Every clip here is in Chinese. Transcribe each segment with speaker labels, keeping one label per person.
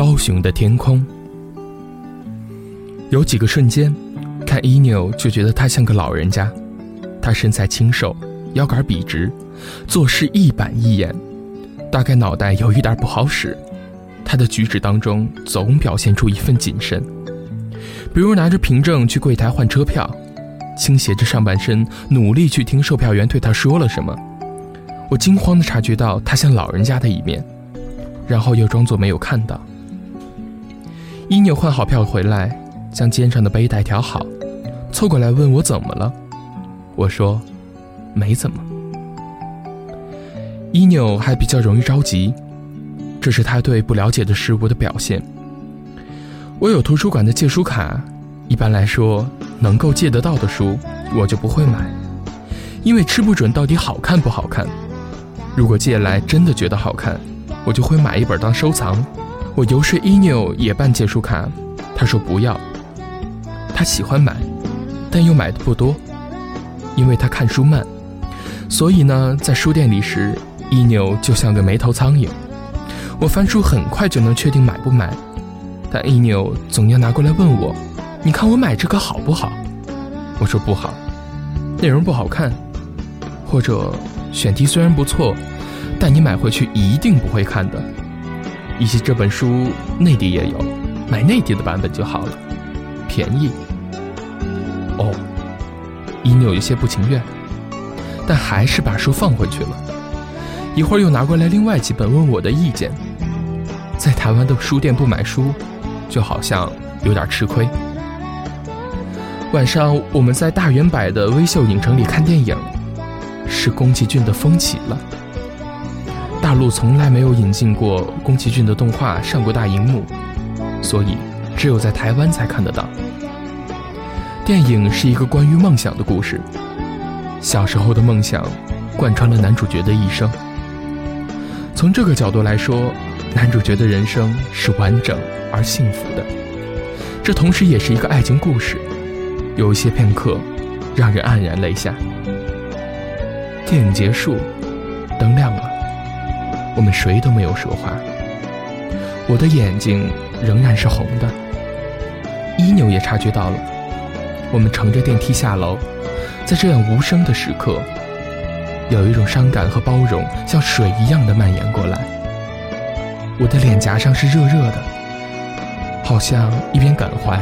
Speaker 1: 高雄的天空，有几个瞬间，看伊纽就觉得他像个老人家。他身材清瘦，腰杆笔直，做事一板一眼，大概脑袋有一点不好使。他的举止当中总表现出一份谨慎，比如拿着凭证去柜台换车票，倾斜着上半身，努力去听售票员对他说了什么。我惊慌地察觉到他像老人家的一面，然后又装作没有看到。伊纽换好票回来，将肩上的背带调好，凑过来问我怎么了。我说，没怎么。伊纽还比较容易着急。这是他对不了解的事物的表现。我有图书馆的借书卡，一般来说，能够借得到的书，我就不会买，因为吃不准到底好看不好看。如果借来真的觉得好看，我就会买一本当收藏。我游说伊纽也办借书卡，他说不要。他喜欢买，但又买的不多，因为他看书慢，所以呢，在书店里时，伊纽就像个没头苍蝇。我翻书很快就能确定买不买，但一扭总要拿过来问我：“你看我买这个好不好？”我说不好，内容不好看，或者选题虽然不错，但你买回去一定不会看的。以及这本书内地也有，买内地的版本就好了，便宜。哦，一扭有些不情愿，但还是把书放回去了。一会儿又拿过来另外几本问我的意见。在台湾的书店不买书，就好像有点吃亏。晚上我们在大圆柏的微秀影城里看电影，是宫崎骏的《风起了》。大陆从来没有引进过宫崎骏的动画上过大荧幕，所以只有在台湾才看得到。电影是一个关于梦想的故事，小时候的梦想贯穿了男主角的一生。从这个角度来说。男主角的人生是完整而幸福的，这同时也是一个爱情故事。有一些片刻，让人黯然泪下。电影结束，我们谁都没有说话。我的眼睛仍然是红的。伊纽也察觉到了。我们乘着电梯下楼，在这样无声的时刻，有一种伤感和包容像水一样的蔓延过来。我的脸颊上是热热的，好像一边感怀，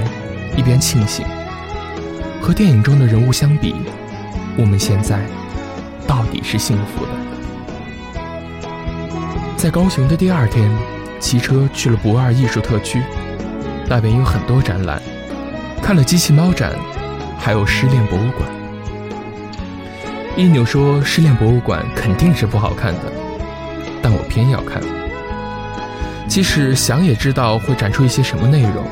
Speaker 1: 一边庆幸。和电影中的人物相比，我们现在到底是幸福的。在高雄的第二天，骑车去了不二艺术特区，那边有很多展览，看了机器猫展，还有失恋博物馆。一扭说失恋博物馆肯定是不好看的，但我偏要看。即使想也知道会展出一些什么内容，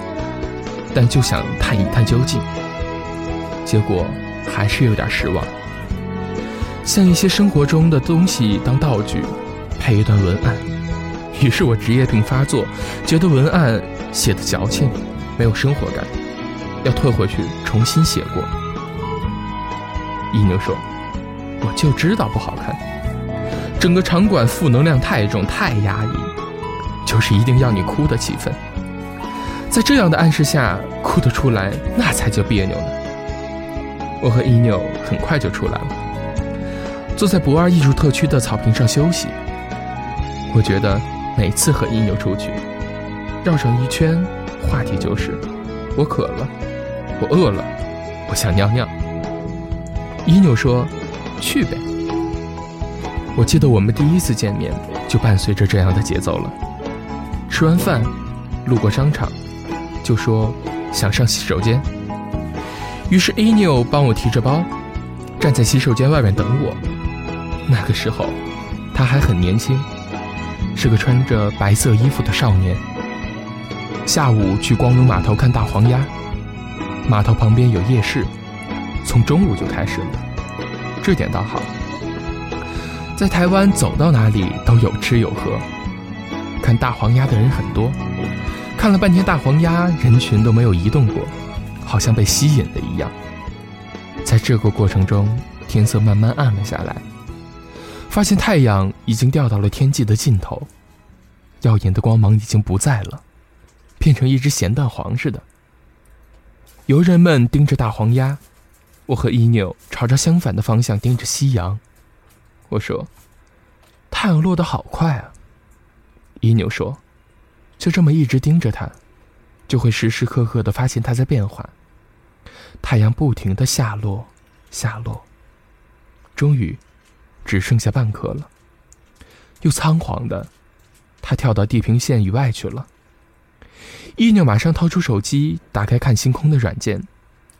Speaker 1: 但就想探一探究竟。结果还是有点失望。像一些生活中的东西当道具，配一段文案，于是我职业病发作，觉得文案写的矫情，没有生活感，要退回去重新写过。一牛说：“我就知道不好看，整个场馆负能量太重，太压抑。”就是一定要你哭的气氛，在这样的暗示下哭得出来，那才叫别扭呢。我和一牛很快就出来了，坐在不二艺术特区的草坪上休息。我觉得每次和伊纽出去，绕上一圈，话题就是我渴了，我饿了，我想尿尿。伊纽说：“去呗。”我记得我们第一次见面就伴随着这样的节奏了。吃完饭，路过商场，就说想上洗手间。于是伊纽帮我提着包，站在洗手间外面等我。那个时候，他还很年轻，是个穿着白色衣服的少年。下午去光荣码头看大黄鸭，码头旁边有夜市，从中午就开始了。这点倒好，在台湾走到哪里都有吃有喝。看大黄鸭的人很多，看了半天大黄鸭，人群都没有移动过，好像被吸引了一样。在这个过程中，天色慢慢暗了下来，发现太阳已经掉到了天际的尽头，耀眼的光芒已经不在了，变成一只咸蛋黄似的。游人们盯着大黄鸭，我和伊纽朝着相反的方向盯着夕阳。我说：“太阳落得好快啊。”伊纽说：“就这么一直盯着它，就会时时刻刻的发现它在变化。太阳不停的下落，下落，终于只剩下半颗了。又仓皇的，它跳到地平线以外去了。”伊纽马上掏出手机，打开看星空的软件，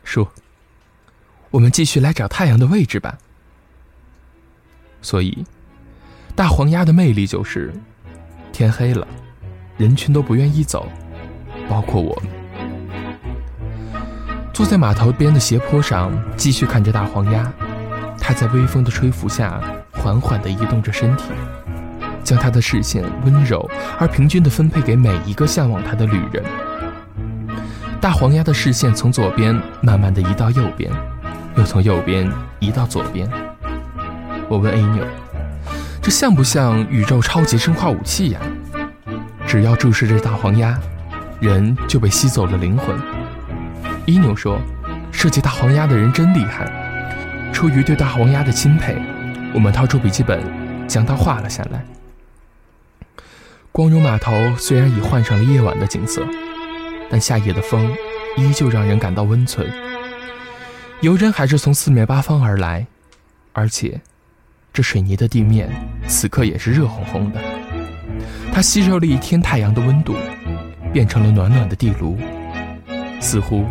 Speaker 1: 说：“我们继续来找太阳的位置吧。”所以，大黄鸭的魅力就是，天黑了，人群都不愿意走，包括我。坐在码头边的斜坡上，继续看着大黄鸭，它在微风的吹拂下，缓缓地移动着身体。将他的视线温柔而平均地分配给每一个向往他的旅人。大黄鸭的视线从左边慢慢地移到右边，又从右边移到左边。我问 A 牛：“这像不像宇宙超级生化武器呀？”只要注视着大黄鸭，人就被吸走了灵魂。伊牛说：“设计大黄鸭的人真厉害。”出于对大黄鸭的钦佩，我们掏出笔记本，将它画了下来。光荣码头虽然已换上了夜晚的景色，但夏夜的风依旧让人感到温存。游人还是从四面八方而来，而且这水泥的地面此刻也是热烘烘的，它吸收了一天太阳的温度，变成了暖暖的地炉，似乎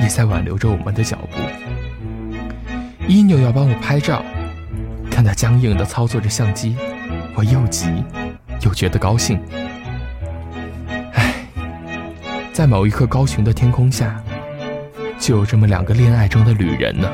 Speaker 1: 也在挽留着我们的脚步。伊纽要帮我拍照，看他僵硬的操作着相机，我又急。又觉得高兴，唉，在某一刻高雄的天空下，就有这么两个恋爱中的旅人呢。